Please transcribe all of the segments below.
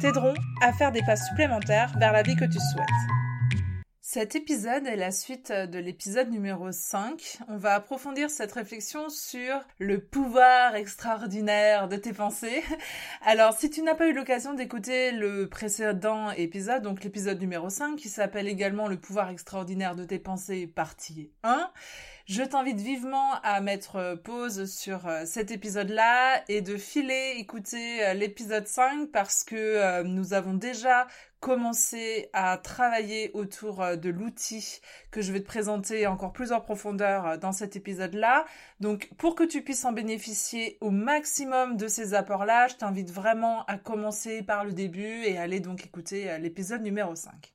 t'aideront à faire des pas supplémentaires vers la vie que tu souhaites. Cet épisode est la suite de l'épisode numéro 5. On va approfondir cette réflexion sur le pouvoir extraordinaire de tes pensées. Alors, si tu n'as pas eu l'occasion d'écouter le précédent épisode, donc l'épisode numéro 5, qui s'appelle également le pouvoir extraordinaire de tes pensées, partie 1, je t'invite vivement à mettre euh, pause sur euh, cet épisode-là et de filer écouter euh, l'épisode 5 parce que nous avons déjà commencé à travailler autour de l'outil que je vais te présenter encore plus en profondeur dans cet épisode-là. Donc pour que tu puisses en bénéficier au maximum de ces apports-là, je t'invite vraiment à commencer par le début et aller donc écouter l'épisode numéro 5.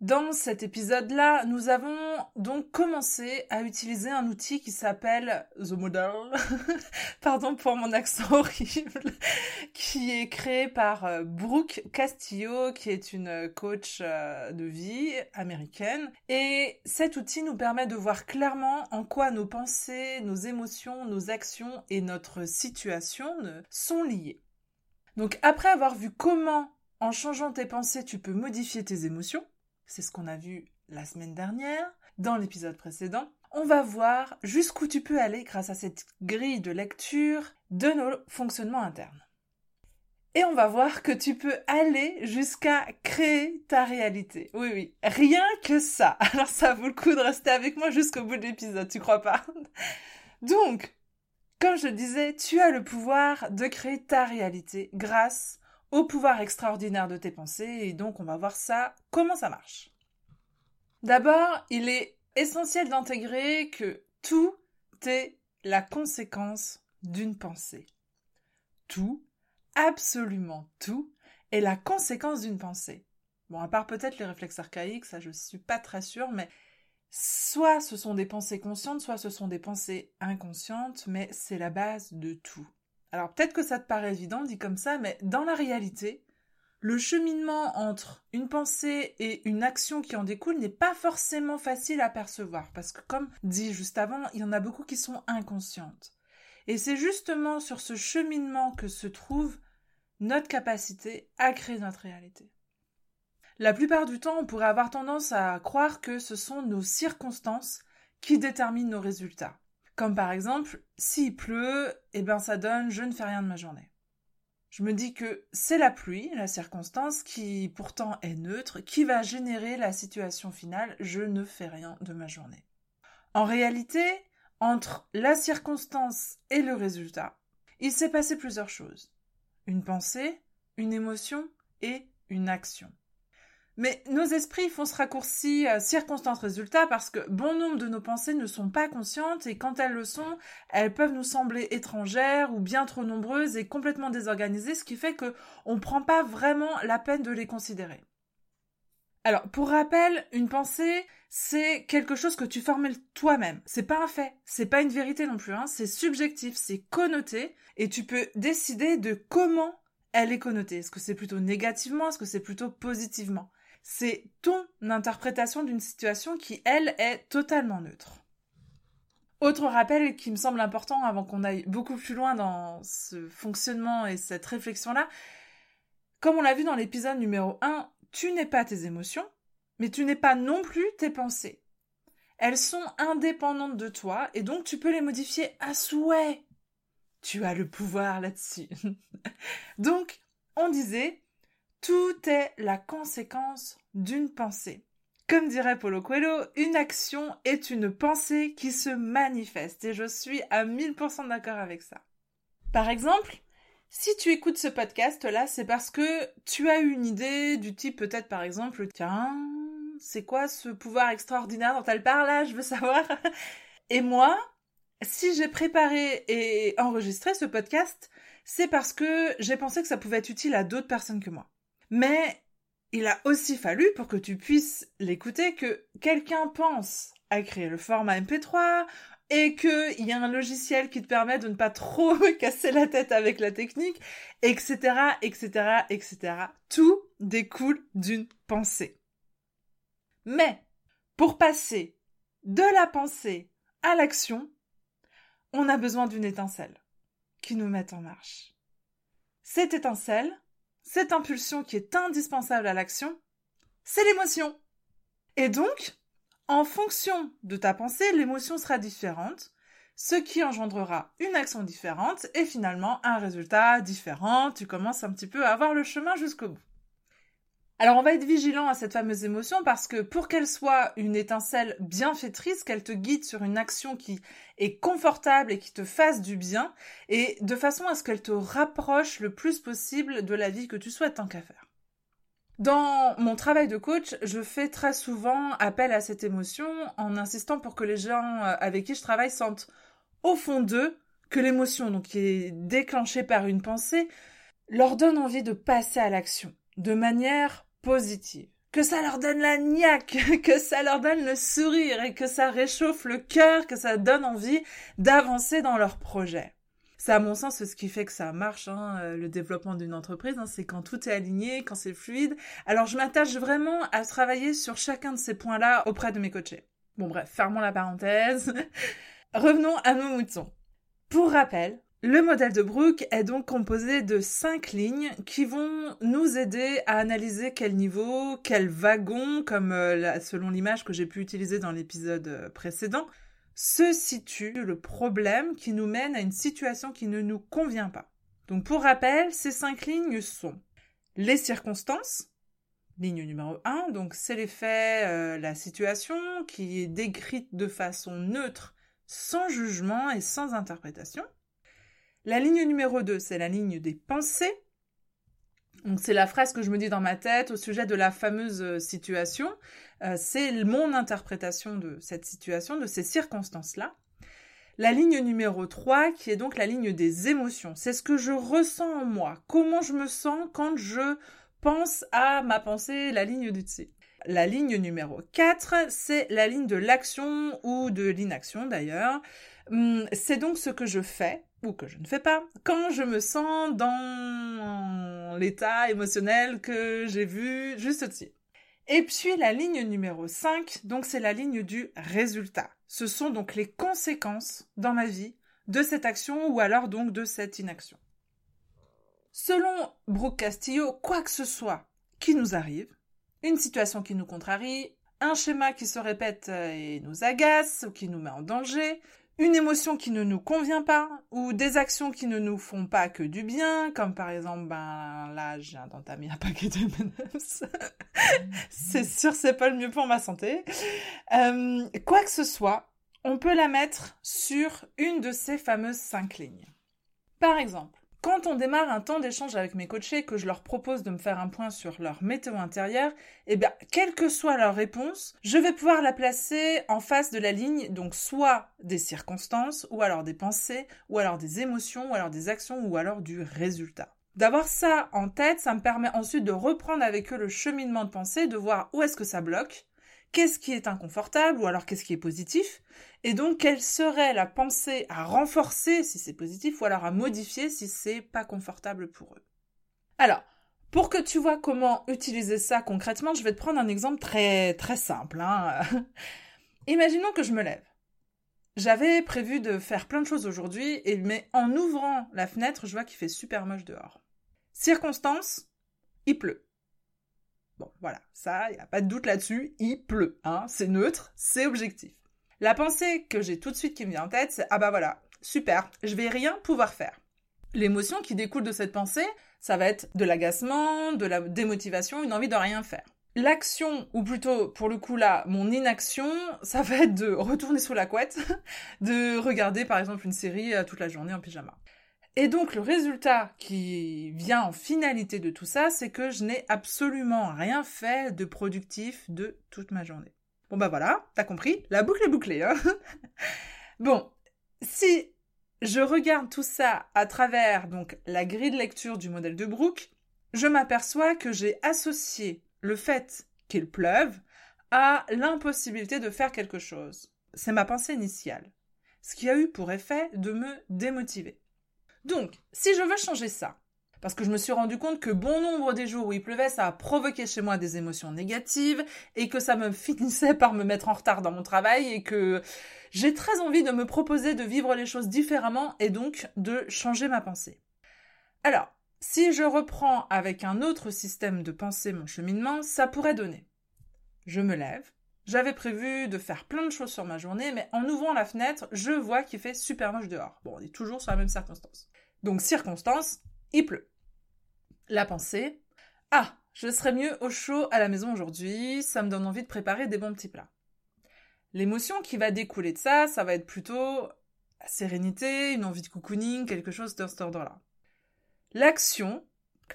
Dans cet épisode-là, nous avons donc commencé à utiliser un outil qui s'appelle The Model, pardon pour mon accent horrible, qui est créé par euh, Brooke Castillo, qui est une coach euh, de vie américaine. Et cet outil nous permet de voir clairement en quoi nos pensées, nos émotions, nos actions et notre situation sont liées. Donc après avoir vu comment, en changeant tes pensées, tu peux modifier tes émotions, c'est ce qu'on a vu la semaine dernière, dans l'épisode précédent. On va voir jusqu'où tu peux aller grâce à cette grille de lecture de nos fonctionnements internes. Et on va voir que tu peux aller jusqu'à créer ta réalité. Oui, oui, rien que ça. Alors ça vaut le coup de rester avec moi jusqu'au bout de l'épisode, tu crois pas? Donc, comme je disais, tu as le pouvoir de créer ta réalité grâce au pouvoir extraordinaire de tes pensées et donc on va voir ça, comment ça marche. D'abord, il est essentiel d'intégrer que tout est la conséquence d'une pensée. Tout, absolument tout, est la conséquence d'une pensée. Bon, à part peut-être les réflexes archaïques, ça je suis pas très sûre, mais soit ce sont des pensées conscientes, soit ce sont des pensées inconscientes, mais c'est la base de tout. Alors peut-être que ça te paraît évident dit comme ça, mais dans la réalité, le cheminement entre une pensée et une action qui en découle n'est pas forcément facile à percevoir, parce que comme dit juste avant, il y en a beaucoup qui sont inconscientes. Et c'est justement sur ce cheminement que se trouve notre capacité à créer notre réalité. La plupart du temps, on pourrait avoir tendance à croire que ce sont nos circonstances qui déterminent nos résultats. Comme par exemple, s'il pleut, eh ben ça donne je ne fais rien de ma journée. Je me dis que c'est la pluie, la circonstance, qui pourtant est neutre, qui va générer la situation finale je ne fais rien de ma journée. En réalité, entre la circonstance et le résultat, il s'est passé plusieurs choses. Une pensée, une émotion et une action. Mais nos esprits font ce raccourci euh, circonstance-résultat parce que bon nombre de nos pensées ne sont pas conscientes et quand elles le sont, elles peuvent nous sembler étrangères ou bien trop nombreuses et complètement désorganisées, ce qui fait que on ne prend pas vraiment la peine de les considérer. Alors, pour rappel, une pensée, c'est quelque chose que tu formelles toi-même. C'est pas un fait, c'est pas une vérité non plus, hein. c'est subjectif, c'est connoté, et tu peux décider de comment elle est connotée. Est-ce que c'est plutôt négativement, est-ce que c'est plutôt positivement? C'est ton interprétation d'une situation qui, elle, est totalement neutre. Autre rappel qui me semble important avant qu'on aille beaucoup plus loin dans ce fonctionnement et cette réflexion-là, comme on l'a vu dans l'épisode numéro 1, tu n'es pas tes émotions, mais tu n'es pas non plus tes pensées. Elles sont indépendantes de toi et donc tu peux les modifier à souhait. Tu as le pouvoir là-dessus. donc, on disait, tout est la conséquence d'une pensée. Comme dirait Paulo Coelho, une action est une pensée qui se manifeste et je suis à 1000% d'accord avec ça. Par exemple, si tu écoutes ce podcast-là, c'est parce que tu as eu une idée du type peut-être par exemple, tiens, c'est quoi ce pouvoir extraordinaire dont elle parle là, je veux savoir. Et moi, si j'ai préparé et enregistré ce podcast, c'est parce que j'ai pensé que ça pouvait être utile à d'autres personnes que moi. Mais il a aussi fallu, pour que tu puisses l'écouter, que quelqu'un pense à créer le format MP3 et qu'il y a un logiciel qui te permet de ne pas trop casser la tête avec la technique, etc., etc., etc. Tout découle d'une pensée. Mais, pour passer de la pensée à l'action, on a besoin d'une étincelle qui nous mette en marche. Cette étincelle, cette impulsion qui est indispensable à l'action, c'est l'émotion. Et donc, en fonction de ta pensée, l'émotion sera différente, ce qui engendrera une action différente et finalement un résultat différent. Tu commences un petit peu à avoir le chemin jusqu'au bout. Alors on va être vigilant à cette fameuse émotion parce que pour qu'elle soit une étincelle bienfaitrice, qu'elle te guide sur une action qui est confortable et qui te fasse du bien, et de façon à ce qu'elle te rapproche le plus possible de la vie que tu souhaites tant qu'à faire. Dans mon travail de coach, je fais très souvent appel à cette émotion en insistant pour que les gens euh, avec qui je travaille sentent au fond d'eux que l'émotion, donc qui est déclenchée par une pensée, leur donne envie de passer à l'action de manière positive, que ça leur donne la niaque, que ça leur donne le sourire et que ça réchauffe le cœur, que ça donne envie d'avancer dans leur projet. C'est à mon sens ce qui fait que ça marche, hein, euh, le développement d'une entreprise, hein, c'est quand tout est aligné, quand c'est fluide. Alors je m'attache vraiment à travailler sur chacun de ces points-là auprès de mes coachés. Bon bref, fermons la parenthèse. Revenons à nos moutons. Pour rappel, le modèle de Brooke est donc composé de cinq lignes qui vont nous aider à analyser quel niveau, quel wagon, comme euh, selon l'image que j'ai pu utiliser dans l'épisode euh, précédent, se situe le problème qui nous mène à une situation qui ne nous convient pas. Donc pour rappel, ces cinq lignes sont les circonstances, ligne numéro 1, donc c'est l'effet, euh, la situation qui est décrite de façon neutre, sans jugement et sans interprétation. La ligne numéro 2, c'est la ligne des pensées. Donc c'est la phrase que je me dis dans ma tête au sujet de la fameuse euh, situation. Euh, c'est mon interprétation de cette situation, de ces circonstances-là. La ligne numéro 3, qui est donc la ligne des émotions. C'est ce que je ressens en moi. Comment je me sens quand je pense à ma pensée, la ligne du dessus. La ligne numéro 4, c'est la ligne de l'action ou de l'inaction d'ailleurs. Hum, c'est donc ce que je fais ou que je ne fais pas, quand je me sens dans l'état émotionnel que j'ai vu juste au-dessus. Et puis la ligne numéro 5, donc c'est la ligne du résultat. Ce sont donc les conséquences dans ma vie de cette action ou alors donc de cette inaction. Selon Brooke Castillo, quoi que ce soit qui nous arrive, une situation qui nous contrarie, un schéma qui se répète et nous agace ou qui nous met en danger, une émotion qui ne nous convient pas ou des actions qui ne nous font pas que du bien, comme par exemple, ben là, j'ai d'entamer un paquet de M&M's. c'est sûr, c'est pas le mieux pour ma santé. Euh, quoi que ce soit, on peut la mettre sur une de ces fameuses cinq lignes. Par exemple, quand on démarre un temps d'échange avec mes coachés, que je leur propose de me faire un point sur leur météo intérieure, eh bien, quelle que soit leur réponse, je vais pouvoir la placer en face de la ligne, donc soit des circonstances, ou alors des pensées, ou alors des émotions, ou alors des actions, ou alors du résultat. D'avoir ça en tête, ça me permet ensuite de reprendre avec eux le cheminement de pensée, de voir où est-ce que ça bloque, qu'est-ce qui est inconfortable ou alors qu'est-ce qui est positif, et donc quelle serait la pensée à renforcer si c'est positif ou alors à modifier si c'est pas confortable pour eux. Alors, pour que tu vois comment utiliser ça concrètement, je vais te prendre un exemple très très simple. Hein. Imaginons que je me lève. J'avais prévu de faire plein de choses aujourd'hui, mais en ouvrant la fenêtre, je vois qu'il fait super moche dehors. Circonstance, il pleut. Bon, voilà, ça, il n'y a pas de doute là-dessus, il pleut, hein, c'est neutre, c'est objectif. La pensée que j'ai tout de suite qui me vient en tête, c'est ah bah voilà, super, je vais rien pouvoir faire. L'émotion qui découle de cette pensée, ça va être de l'agacement, de la démotivation, une envie de rien faire. L'action, ou plutôt pour le coup là, mon inaction, ça va être de retourner sous la couette, de regarder par exemple une série euh, toute la journée en pyjama. Et donc le résultat qui vient en finalité de tout ça, c'est que je n'ai absolument rien fait de productif de toute ma journée. Bon bah voilà, t'as compris, la boucle est bouclée. Hein bon, si je regarde tout ça à travers donc la grille de lecture du modèle de Brooke, je m'aperçois que j'ai associé le fait qu'il pleuve à l'impossibilité de faire quelque chose. C'est ma pensée initiale, ce qui a eu pour effet de me démotiver. Donc, si je veux changer ça, parce que je me suis rendu compte que bon nombre des jours où il pleuvait, ça a provoqué chez moi des émotions négatives et que ça me finissait par me mettre en retard dans mon travail et que j'ai très envie de me proposer de vivre les choses différemment et donc de changer ma pensée. Alors, si je reprends avec un autre système de pensée mon cheminement, ça pourrait donner. Je me lève. J'avais prévu de faire plein de choses sur ma journée, mais en ouvrant la fenêtre, je vois qu'il fait super moche dehors. Bon, on est toujours sur la même circonstance. Donc, circonstance, il pleut. La pensée, ah, je serais mieux au chaud à la maison aujourd'hui, ça me donne envie de préparer des bons petits plats. L'émotion qui va découler de ça, ça va être plutôt la sérénité, une envie de cocooning, quelque chose de cet ordre-là. L'action,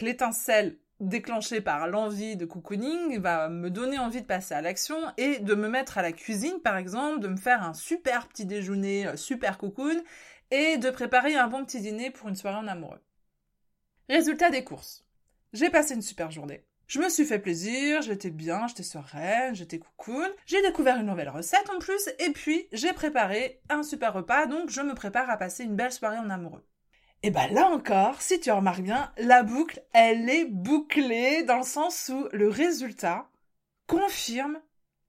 l'étincelle déclenchée par l'envie de cocooning, va me donner envie de passer à l'action et de me mettre à la cuisine, par exemple, de me faire un super petit déjeuner, euh, super cocoon, et de préparer un bon petit dîner pour une soirée en amoureux. Résultat des courses. J'ai passé une super journée. Je me suis fait plaisir, j'étais bien, j'étais sereine, j'étais cocoon. J'ai découvert une nouvelle recette en plus, et puis j'ai préparé un super repas, donc je me prépare à passer une belle soirée en amoureux. Et ben là encore, si tu remarques bien, la boucle, elle est bouclée dans le sens où le résultat confirme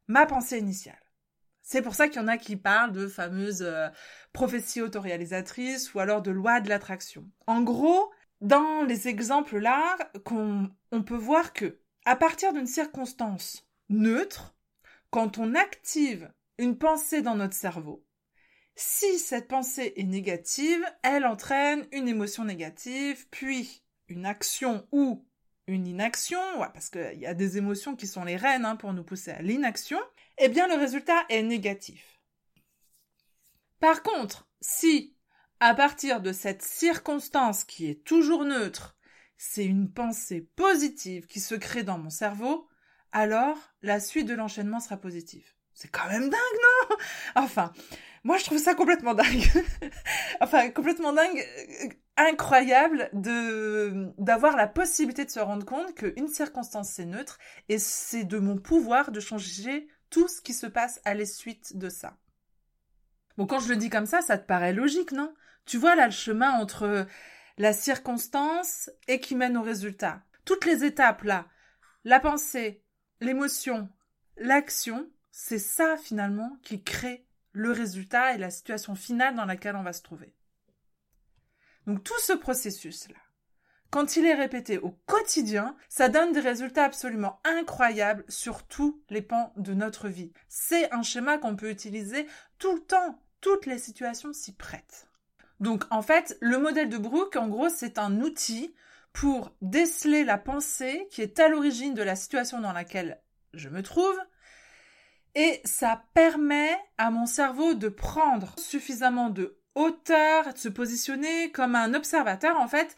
ma pensée initiale. C'est pour ça qu'il y en a qui parlent de fameuses euh, prophéties autoréalisatrices ou alors de loi de l'attraction. En gros, dans les exemples là, on peut voir que à partir d'une circonstance neutre, quand on active une pensée dans notre cerveau, si cette pensée est négative, elle entraîne une émotion négative, puis une action ou une inaction, parce qu'il y a des émotions qui sont les reines hein, pour nous pousser à l'inaction, eh bien le résultat est négatif. Par contre, si à partir de cette circonstance qui est toujours neutre, c'est une pensée positive qui se crée dans mon cerveau, alors la suite de l'enchaînement sera positive. C'est quand même dingue, non? Enfin, moi je trouve ça complètement dingue. enfin, complètement dingue, euh, incroyable de d'avoir la possibilité de se rendre compte qu'une circonstance c'est neutre et c'est de mon pouvoir de changer tout ce qui se passe à la suite de ça. Bon, quand je le dis comme ça, ça te paraît logique, non? Tu vois là le chemin entre la circonstance et qui mène au résultat. Toutes les étapes là, la pensée, l'émotion, l'action, c'est ça finalement qui crée le résultat et la situation finale dans laquelle on va se trouver. Donc tout ce processus-là, quand il est répété au quotidien, ça donne des résultats absolument incroyables sur tous les pans de notre vie. C'est un schéma qu'on peut utiliser tout le temps, toutes les situations s'y prêtent. Donc en fait, le modèle de Brooke, en gros, c'est un outil pour déceler la pensée qui est à l'origine de la situation dans laquelle je me trouve, et ça permet à mon cerveau de prendre suffisamment de hauteur, de se positionner comme un observateur en fait,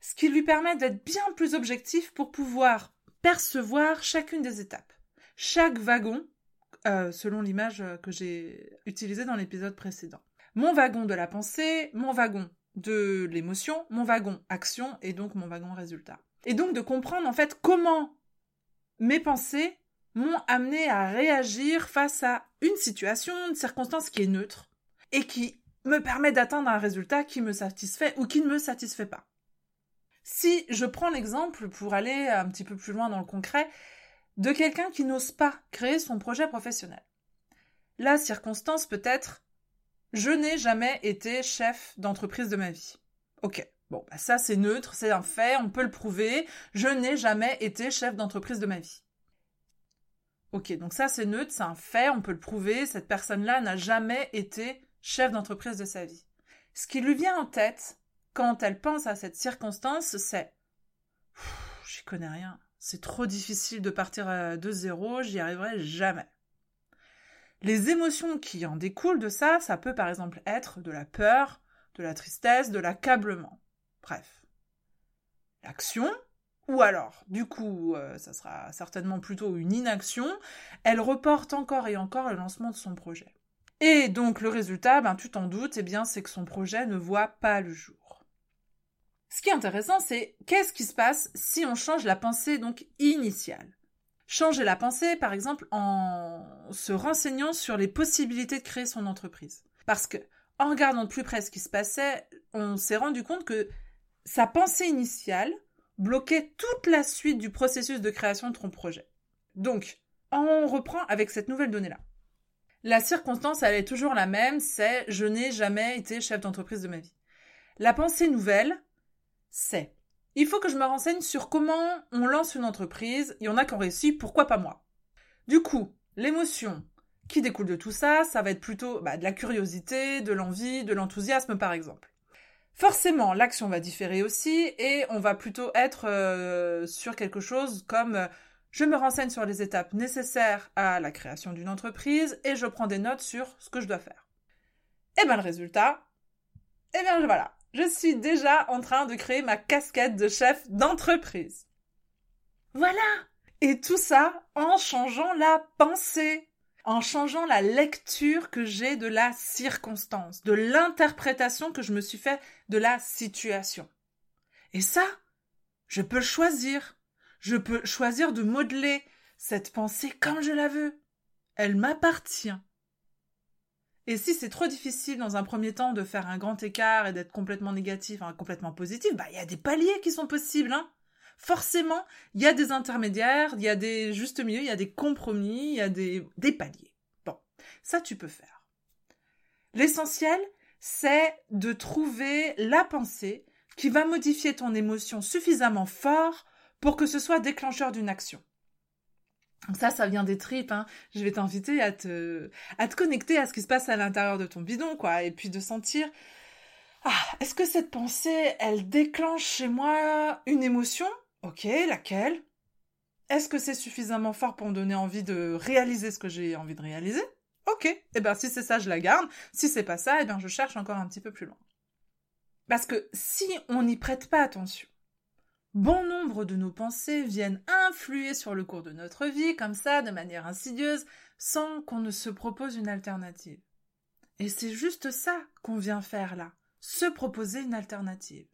ce qui lui permet d'être bien plus objectif pour pouvoir percevoir chacune des étapes. Chaque wagon, euh, selon l'image que j'ai utilisée dans l'épisode précédent. Mon wagon de la pensée, mon wagon de l'émotion, mon wagon action et donc mon wagon résultat. Et donc de comprendre en fait comment mes pensées m'ont amené à réagir face à une situation, une circonstance qui est neutre et qui me permet d'atteindre un résultat qui me satisfait ou qui ne me satisfait pas. Si je prends l'exemple pour aller un petit peu plus loin dans le concret de quelqu'un qui n'ose pas créer son projet professionnel. La circonstance peut être je n'ai jamais été chef d'entreprise de ma vie. Ok, bon, bah ça c'est neutre, c'est un fait, on peut le prouver. Je n'ai jamais été chef d'entreprise de ma vie. Ok, donc ça c'est neutre, c'est un fait, on peut le prouver, cette personne-là n'a jamais été chef d'entreprise de sa vie. Ce qui lui vient en tête quand elle pense à cette circonstance, c'est j'y connais rien, c'est trop difficile de partir de zéro, j'y arriverai jamais. Les émotions qui en découlent de ça, ça peut par exemple être de la peur, de la tristesse, de l'accablement. Bref. L'action, ou alors, du coup, euh, ça sera certainement plutôt une inaction, elle reporte encore et encore le lancement de son projet. Et donc le résultat, ben, tu t'en doutes, eh bien, c'est que son projet ne voit pas le jour. Ce qui est intéressant, c'est qu'est-ce qui se passe si on change la pensée donc initiale? Changer la pensée, par exemple, en se renseignant sur les possibilités de créer son entreprise. Parce que, en regardant de plus près ce qui se passait, on s'est rendu compte que sa pensée initiale bloquait toute la suite du processus de création de ton projet. Donc, on reprend avec cette nouvelle donnée-là. La circonstance, elle est toujours la même, c'est je n'ai jamais été chef d'entreprise de ma vie. La pensée nouvelle, c'est il faut que je me renseigne sur comment on lance une entreprise. Il y en a qui ont réussi, pourquoi pas moi? Du coup, l'émotion qui découle de tout ça, ça va être plutôt bah, de la curiosité, de l'envie, de l'enthousiasme par exemple. Forcément, l'action va différer aussi et on va plutôt être euh, sur quelque chose comme euh, je me renseigne sur les étapes nécessaires à la création d'une entreprise et je prends des notes sur ce que je dois faire. Et bien le résultat, et bien voilà, je suis déjà en train de créer ma casquette de chef d'entreprise. Voilà Et tout ça en changeant la pensée, en changeant la lecture que j'ai de la circonstance, de l'interprétation que je me suis fait de la situation. Et ça, je peux choisir. Je peux choisir de modeler cette pensée comme je la veux. Elle m'appartient. Et si c'est trop difficile dans un premier temps de faire un grand écart et d'être complètement négatif, hein, complètement positif, bah il y a des paliers qui sont possibles. Hein. Forcément, il y a des intermédiaires, il y a des justes milieux, il y a des compromis, il y a des, paliers. Bon, ça tu peux faire. L'essentiel, c'est de trouver la pensée qui va modifier ton émotion suffisamment fort pour que ce soit déclencheur d'une action. Ça, ça vient des tripes. Hein. Je vais t'inviter à te, à te connecter à ce qui se passe à l'intérieur de ton bidon, quoi, et puis de sentir. Ah, est-ce que cette pensée, elle déclenche chez moi une émotion Ok, laquelle? Est-ce que c'est suffisamment fort pour me donner envie de réaliser ce que j'ai envie de réaliser? Ok, et eh bien si c'est ça, je la garde. Si c'est pas ça, eh bien je cherche encore un petit peu plus loin. Parce que si on n'y prête pas attention, Bon nombre de nos pensées viennent influer sur le cours de notre vie, comme ça, de manière insidieuse, sans qu'on ne se propose une alternative. Et c'est juste ça qu'on vient faire là, se proposer une alternative.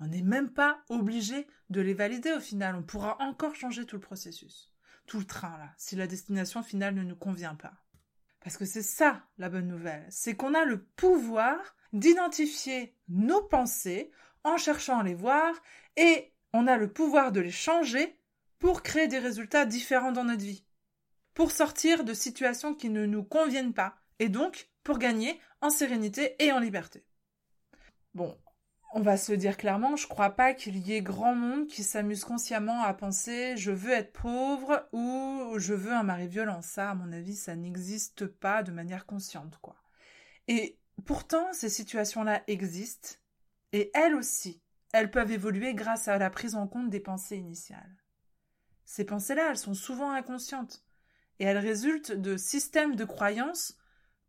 On n'est même pas obligé de les valider au final, on pourra encore changer tout le processus, tout le train là, si la destination finale ne nous convient pas. Parce que c'est ça la bonne nouvelle, c'est qu'on a le pouvoir d'identifier nos pensées en cherchant à les voir et on a le pouvoir de les changer pour créer des résultats différents dans notre vie, pour sortir de situations qui ne nous conviennent pas, et donc pour gagner en sérénité et en liberté. Bon, on va se dire clairement, je crois pas qu'il y ait grand monde qui s'amuse consciemment à penser je veux être pauvre ou je veux un mari violent. Ça, à mon avis, ça n'existe pas de manière consciente, quoi. Et pourtant, ces situations-là existent, et elles aussi, elles peuvent évoluer grâce à la prise en compte des pensées initiales. Ces pensées-là, elles sont souvent inconscientes, et elles résultent de systèmes de croyances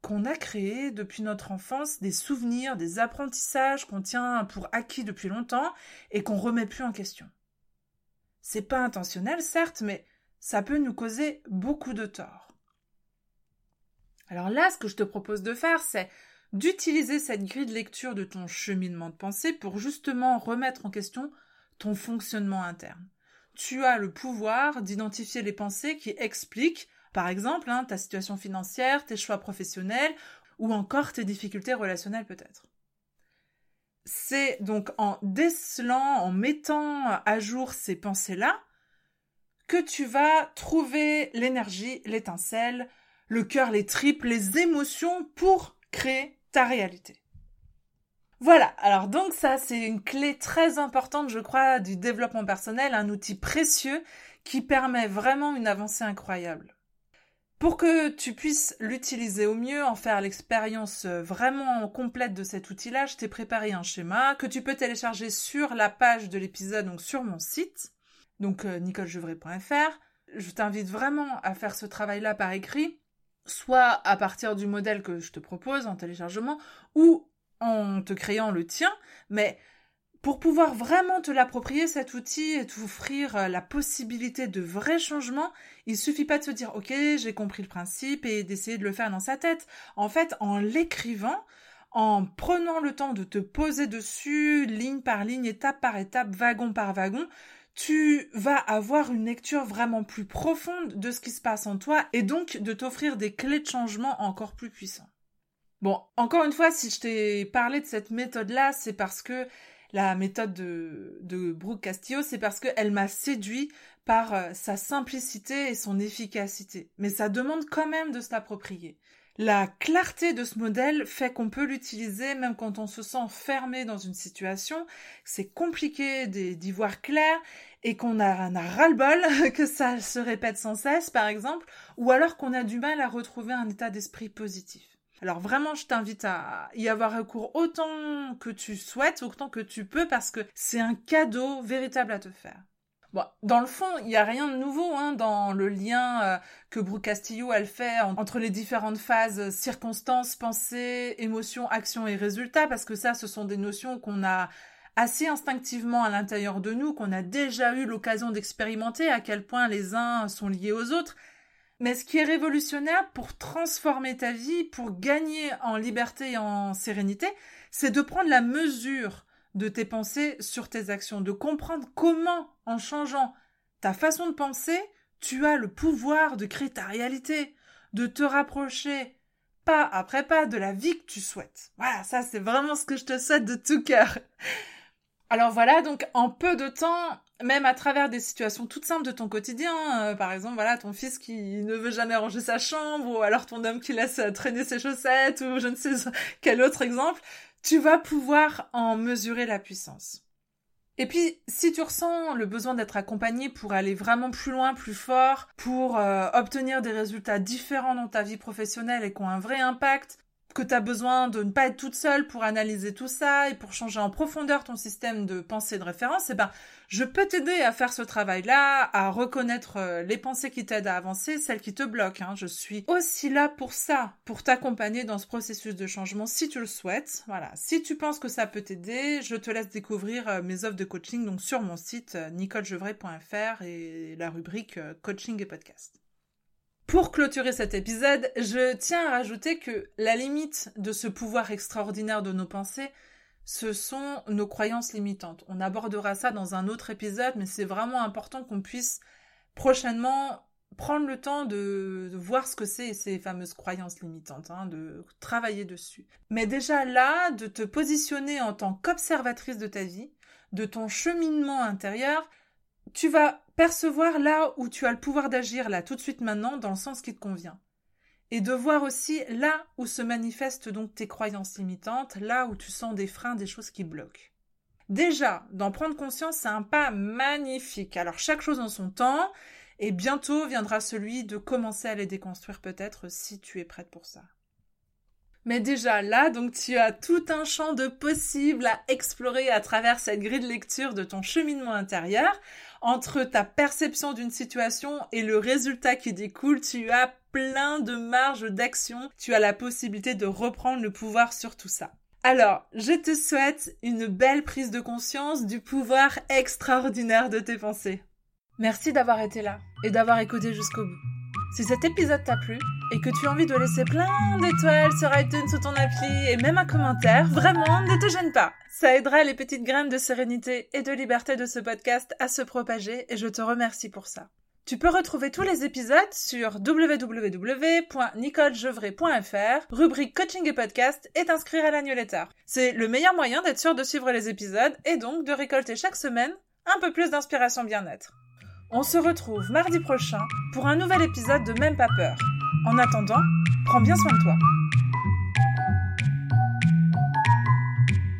qu'on a créés depuis notre enfance, des souvenirs, des apprentissages qu'on tient pour acquis depuis longtemps et qu'on remet plus en question. C'est pas intentionnel, certes, mais ça peut nous causer beaucoup de tort. Alors là, ce que je te propose de faire, c'est d'utiliser cette grille de lecture de ton cheminement de pensée pour justement remettre en question ton fonctionnement interne. Tu as le pouvoir d'identifier les pensées qui expliquent, par exemple, hein, ta situation financière, tes choix professionnels ou encore tes difficultés relationnelles peut-être. C'est donc en décelant, en mettant à jour ces pensées-là, que tu vas trouver l'énergie, l'étincelle, le cœur, les tripes, les émotions pour créer ta réalité. Voilà, alors donc ça c'est une clé très importante je crois du développement personnel, un outil précieux qui permet vraiment une avancée incroyable. Pour que tu puisses l'utiliser au mieux, en faire l'expérience vraiment complète de cet outil-là, je t'ai préparé un schéma que tu peux télécharger sur la page de l'épisode, donc sur mon site, donc euh, Je t'invite vraiment à faire ce travail-là par écrit soit à partir du modèle que je te propose en téléchargement, ou en te créant le tien, mais Pour pouvoir vraiment te l'approprier, cet outil, et t'offrir euh, la possibilité de vrais changements, il suffit pas de se dire, OK, j'ai compris le principe et d'essayer de le faire dans sa tête. En fait, en l'écrivant, en prenant le temps de te poser dessus, ligne par ligne, étape par étape, wagon par wagon, tu vas avoir une lecture vraiment plus profonde de ce qui se passe en toi et donc de t'offrir des clés de changement encore plus puissantes. Bon, encore une fois, si je t'ai parlé de cette méthode-là, c'est parce que la méthode de, de Brooke Castillo, c'est parce qu'elle m'a séduit par euh, sa simplicité et son efficacité. Mais ça demande quand même de s'approprier. La clarté de ce modèle fait qu'on peut l'utiliser même quand on se sent fermé dans une situation. C'est compliqué d'y voir clair et qu'on a, a ras-le-bol que ça se répète sans cesse, par exemple, ou alors qu'on a du mal à retrouver un état d'esprit positif. Alors vraiment, je t'invite à y avoir recours autant que tu souhaites, autant que tu peux, parce que c'est un cadeau véritable à te faire. Bon, dans le fond, il n'y a rien de nouveau hein, dans le lien euh, que Brooke Castillo elle fait entre les différentes phases circonstances, pensée, émotion, action et résultat, parce que ça, ce sont des notions qu'on a assez instinctivement à l'intérieur de nous, qu'on a déjà eu l'occasion d'expérimenter, à quel point les uns sont liés aux autres. Mais ce qui est révolutionnaire pour transformer ta vie, pour gagner en liberté et en sérénité, c'est de prendre la mesure de tes pensées sur tes actions, de comprendre comment, en changeant ta façon de penser, tu as le pouvoir de créer ta réalité, de te rapprocher pas après pas de la vie que tu souhaites. Voilà, ça c'est vraiment ce que je te souhaite de tout cœur. Alors voilà, donc en peu de temps, même à travers des situations toutes simples de ton quotidien, euh, par exemple, voilà, ton fils qui ne veut jamais ranger sa chambre, ou alors ton homme qui laisse traîner ses chaussettes, ou je ne sais quel autre exemple, tu vas pouvoir en mesurer la puissance. Et puis, si tu ressens le besoin d'être accompagné pour aller vraiment plus loin, plus fort, pour euh, obtenir des résultats différents dans ta vie professionnelle et qui ont un vrai impact, que tu as besoin de ne pas être toute seule pour analyser tout ça et pour changer en profondeur ton système de pensée de référence, eh ben, je peux t'aider à faire ce travail-là, à reconnaître euh, les pensées qui t'aident à avancer, celles qui te bloquent. Hein. Je suis aussi là pour ça, pour t'accompagner dans ce processus de changement si tu le souhaites. Voilà. Si tu penses que ça peut t'aider, je te laisse découvrir euh, mes offres de coaching donc sur mon site euh, nicolejevray.fr et la rubrique coaching et podcast. Pour clôturer cet épisode, je tiens à rajouter que la limite de ce pouvoir extraordinaire de nos pensées, ce sont nos croyances limitantes. On abordera ça dans un autre épisode, mais c'est vraiment important qu'on puisse prochainement prendre le temps de, voir ce que c'est ces fameuses croyances limitantes, hein, de travailler dessus. Mais déjà là, de te positionner en tant qu'observatrice de ta vie, de ton cheminement intérieur, tu vas percevoir là où tu as le pouvoir d'agir là tout de suite maintenant dans le sens qui te convient. Et de voir aussi là où se manifestent donc tes croyances limitantes, là où tu sens des freins, des choses qui bloquent. Déjà, d'en prendre conscience, c'est un pas magnifique. Alors chaque chose en son temps, et bientôt viendra celui de commencer à les déconstruire peut-être si tu es prête pour ça. Mais déjà là, donc tu as tout un champ de possibles à explorer à travers cette grille de lecture de ton cheminement intérieur. Entre ta perception d'une situation et le résultat qui découle, tu as plein de marges d'action. Tu as la possibilité de reprendre le pouvoir sur tout ça. Alors, je te souhaite une belle prise de conscience du pouvoir extraordinaire de tes pensées. Merci d'avoir été là et d'avoir écouté jusqu'au bout. Si cet épisode t'a plu et que tu as envie de laisser plein d'étoiles sur iTunes sous ton appli et même un commentaire, vraiment, ne te gêne pas. Ça aidera les petites graines de sérénité et de liberté de ce podcast à se propager et je te remercie pour ça. Tu peux retrouver tous les épisodes sur www.nicolejevray.fr, rubrique coaching et podcast et t'inscrire à la newsletter. C'est le meilleur moyen d'être sûr de suivre les épisodes et donc de récolter chaque semaine un peu plus d'inspiration bien-être. On se retrouve mardi prochain pour un nouvel épisode de Même pas peur. En attendant, prends bien soin de toi.